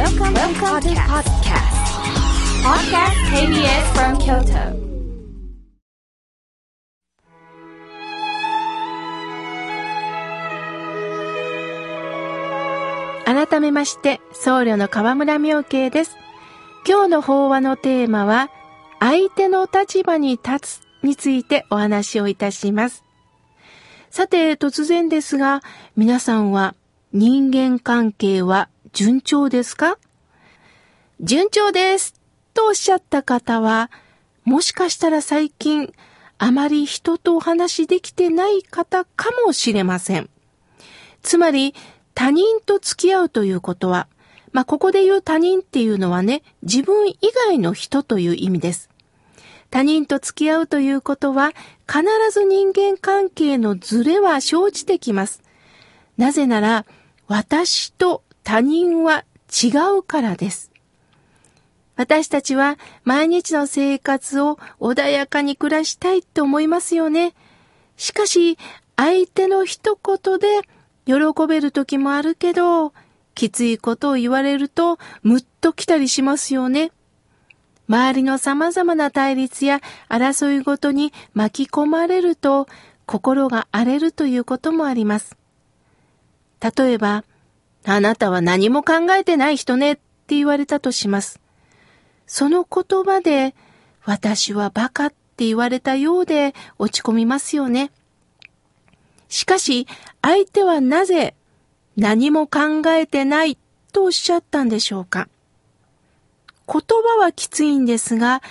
Welcome, Welcome to podcast. Podcast KBS from Kyoto. 改めまして、僧侶の河村明慶です。今日の法話のテーマは、相手の立場に立つについてお話をいたします。さて、突然ですが、皆さんは人間関係は順調ですか？順調ですとおっしゃった方は、もしかしたら最近あまり人とお話しできてない方かもしれません。つまり、他人と付き合うということは、まあ、ここで言う他人っていうのはね、自分以外の人という意味です。他人と付き合うということは、必ず人間関係のズレは生じてきます。なぜなら、私と他人は違うからです。私たちは毎日の生活を穏やかに暮らしたいと思いますよね。しかし、相手の一言で喜べる時もあるけど、きついことを言われるとムッときたりしますよね。周りの様々な対立や争いごとに巻き込まれると心が荒れるということもあります。例えば、あなたは何も考えてない人ねって言われたとします。その言葉で私はバカって言われたようで落ち込みますよね。しかし、相手はなぜ何も考えてないとおっしゃったんでしょうか言葉はきついんですが、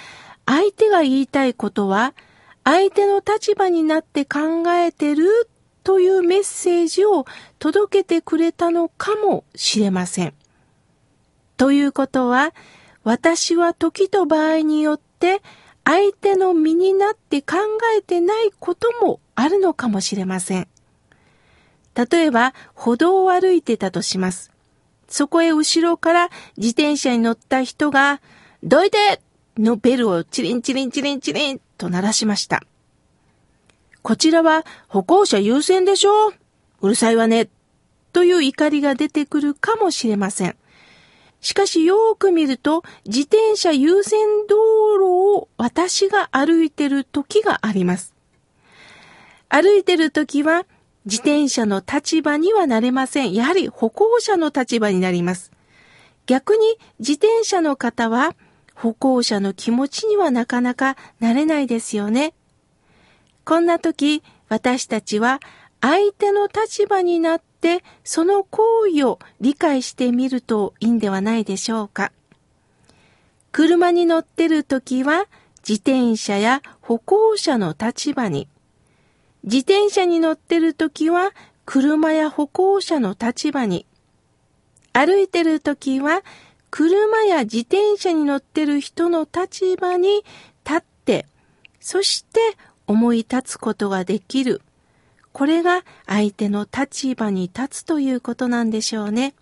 相手が言いたいことは、相手の立場になって考えてるというメッセージを届けてくれたのかもしれません。ということは、私は時と場合によって相手の身になって考えてないこともあるのかもしれません。例えば、歩道を歩いてたとします。そこへ後ろから自転車に乗った人が、どいてのベルをチリンチリンチリンチリンと鳴らしました。こちらは歩行者優先でしょうるさいわね。という怒りが出てくるかもしれません。しかしよーく見ると自転車優先道路を私が歩いてる時があります。歩いてる時は自転車の立場にはなれません。やはり歩行者の立場になります。逆に自転車の方は歩行者の気持ちにはなかなかなれないですよね。こんな時、私たちは相手の立場になってその行為を理解してみるといいんではないでしょうか。車に乗ってる時は自転車や歩行者の立場に、自転車に乗ってる時は車や歩行者の立場に、歩いてる時は車や自転車に乗ってる人の立場に立って、そして思い立つことができる。これが相手の立場に立つということなんでしょうね。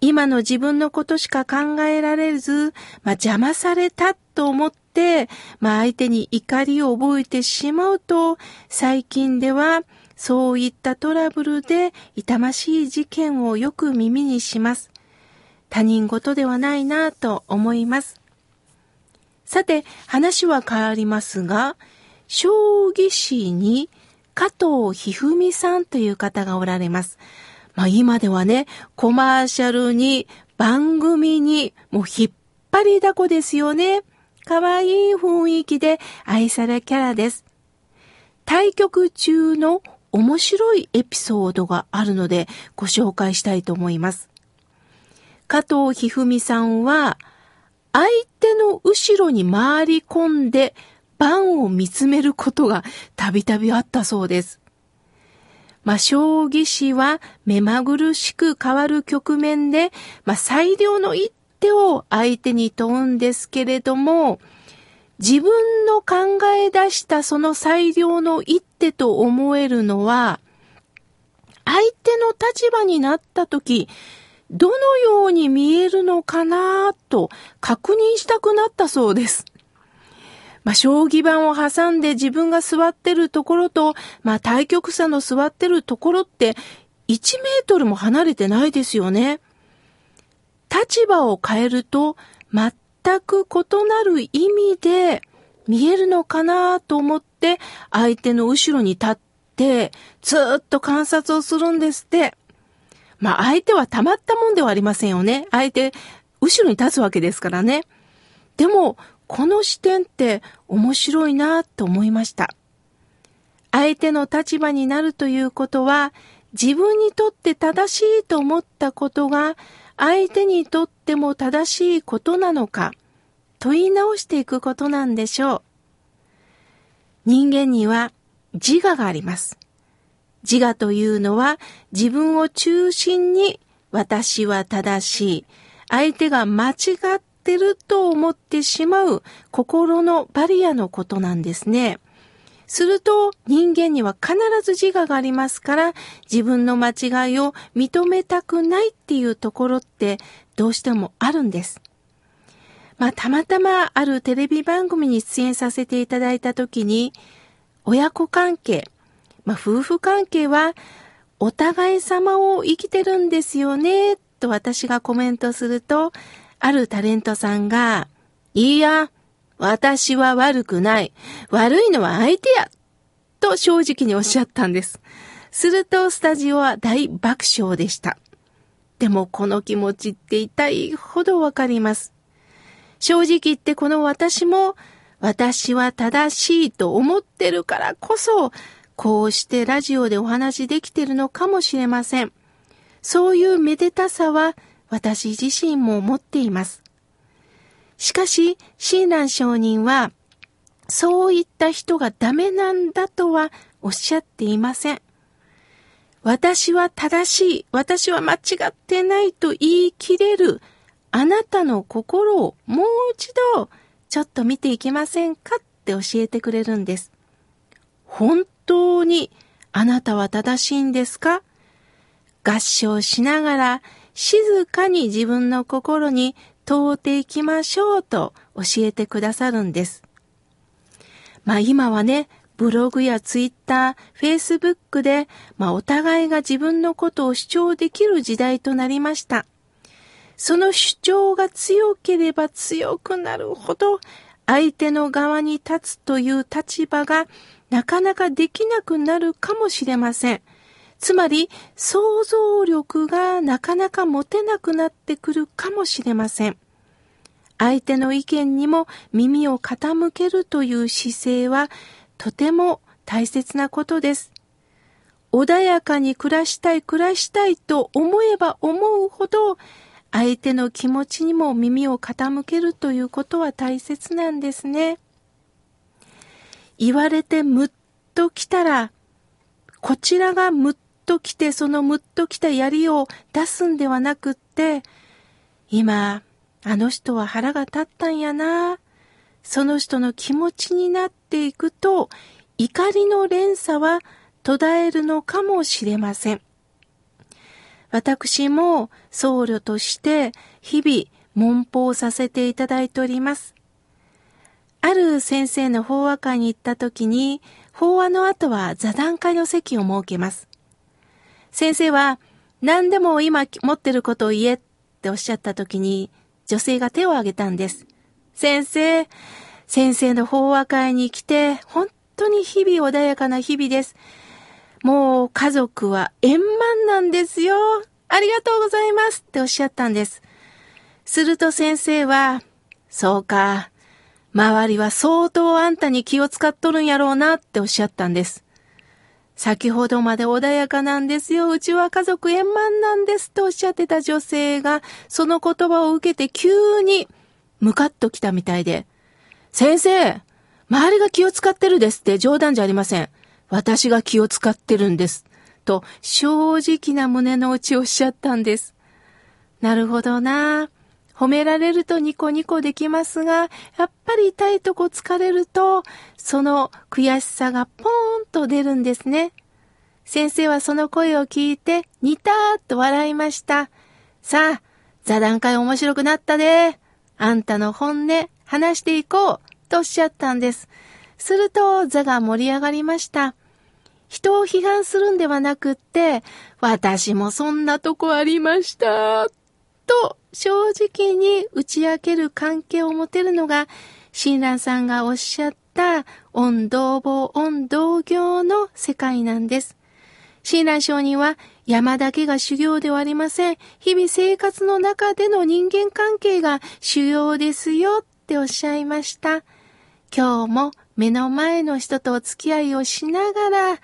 今の自分のことしか考えられず、まあ、邪魔されたと思って、まあ、相手に怒りを覚えてしまうと、最近ではそういったトラブルで痛ましい事件をよく耳にします。他人事ではないなと思います。さて、話は変わりますが、将棋士に加藤一二三さんという方がおられます。まあ今ではね、コマーシャルに番組にもう引っ張りだこですよね。可愛い雰囲気で愛されキャラです。対局中の面白いエピソードがあるのでご紹介したいと思います。加藤一二三さんは相手の後ろに回り込んで盤を見つめることがたびたびあったそうです。まあ、将棋士は目まぐるしく変わる局面で、まあ、最良の一手を相手に問うんですけれども、自分の考え出したその最良の一手と思えるのは、相手の立場になった時、どのように見えるのかなと確認したくなったそうです。まあ、将棋盤を挟んで自分が座ってるところと、まあ、対局者の座ってるところって1メートルも離れてないですよね。立場を変えると全く異なる意味で見えるのかなと思って相手の後ろに立ってずっと観察をするんですって。まあ相手はたまったもんではありませんよね。相手、後ろに立つわけですからね。でも、この視点って面白いなと思いました。相手の立場になるということは、自分にとって正しいと思ったことが相手にとっても正しいことなのか問い直していくことなんでしょう。人間には自我があります。自我というのは自分を中心に私は正しい、相手が間違ってると思ってしまう心のバリアのことなんですね。すると人間には必ず自我がありますから自分の間違いを認めたくないっていうところってどうしてもあるんです。まあたまたまあるテレビ番組に出演させていただいたときに親子関係、まあ夫婦関係はお互い様を生きてるんですよねと私がコメントするとあるタレントさんがいや、私は悪くない。悪いのは相手や。と正直におっしゃったんです。するとスタジオは大爆笑でした。でもこの気持ちって痛いほどわかります。正直言ってこの私も私は正しいと思ってるからこそこうしてラジオでお話できてるのかもしれません。そういうめでたさは私自身も持っています。しかし、親鸞上人は、そういった人がダメなんだとはおっしゃっていません。私は正しい、私は間違ってないと言い切れる、あなたの心をもう一度ちょっと見ていきませんかって教えてくれるんです。本当にあなたは正しいんですか？合唱しながら静かに自分の心に問うていきましょうと教えてくださるんです。まあ今はね、ブログやツイッター、フェイスブックで、まあお互いが自分のことを主張できる時代となりました。その主張が強ければ強くなるほど、相手の側に立つという立場がなかなかできなくなるかもしれません。つまり想像力がなかなか持てなくなってくるかもしれません。相手の意見にも耳を傾けるという姿勢はとても大切なことです。穏やかに暮らしたい暮らしたいと思えば思うほど相手の気持ちにも耳を傾けるということは大切なんですね。言われてむっと来たらこちらがむっと来て、そのむっと来た槍を出すんではなくって、今、あの人は腹が立ったんやな。その人の気持ちになっていくと、怒りの連鎖は途絶えるのかもしれません。私も僧侶として日々文法させていただいております。ある先生の法話会に行った時に、法話の後は座談会の席を設けます。先生は、何でも今持ってることを言えっておっしゃった時に、女性が手を挙げたんです。先生、先生の法話会に来て、本当に日々穏やかな日々です。もう家族は円満なんですよ。ありがとうございますっておっしゃったんです。すると先生は、そうか、周りは相当あんたに気を使っとるんやろうなっておっしゃったんです。先ほどまで穏やかなんですよ。うちは家族円満なんですとおっしゃってた女性が、その言葉を受けて急にムカッと来たみたいで、先生、周りが気を使ってるですって冗談じゃありません。私が気を使ってるんです。と正直な胸の内をおっしゃったんです。なるほどな。褒められるとニコニコできますが、やっぱり痛いとこ疲れると、その悔しさがポーンと出るんですね。先生はその声を聞いて、ニターっと笑いました。さあ、座談会面白くなったで。あんたの本音、話していこう。とおっしゃったんです。すると、座が盛り上がりました。人を批判するんではなくって、私もそんなとこありました。と正直に打ち明ける関係を持てるのが、親鸞さんがおっしゃった温道法温道行の世界なんです。親鸞上人は山だけが修行ではありません。日々生活の中での人間関係が修行ですよっておっしゃいました。今日も目の前の人とお付き合いをしながら、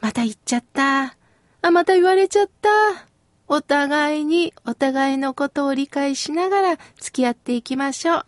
また言っちゃった。あ、また言われちゃった。お互いにお互いのことを理解しながら付き合っていきましょう。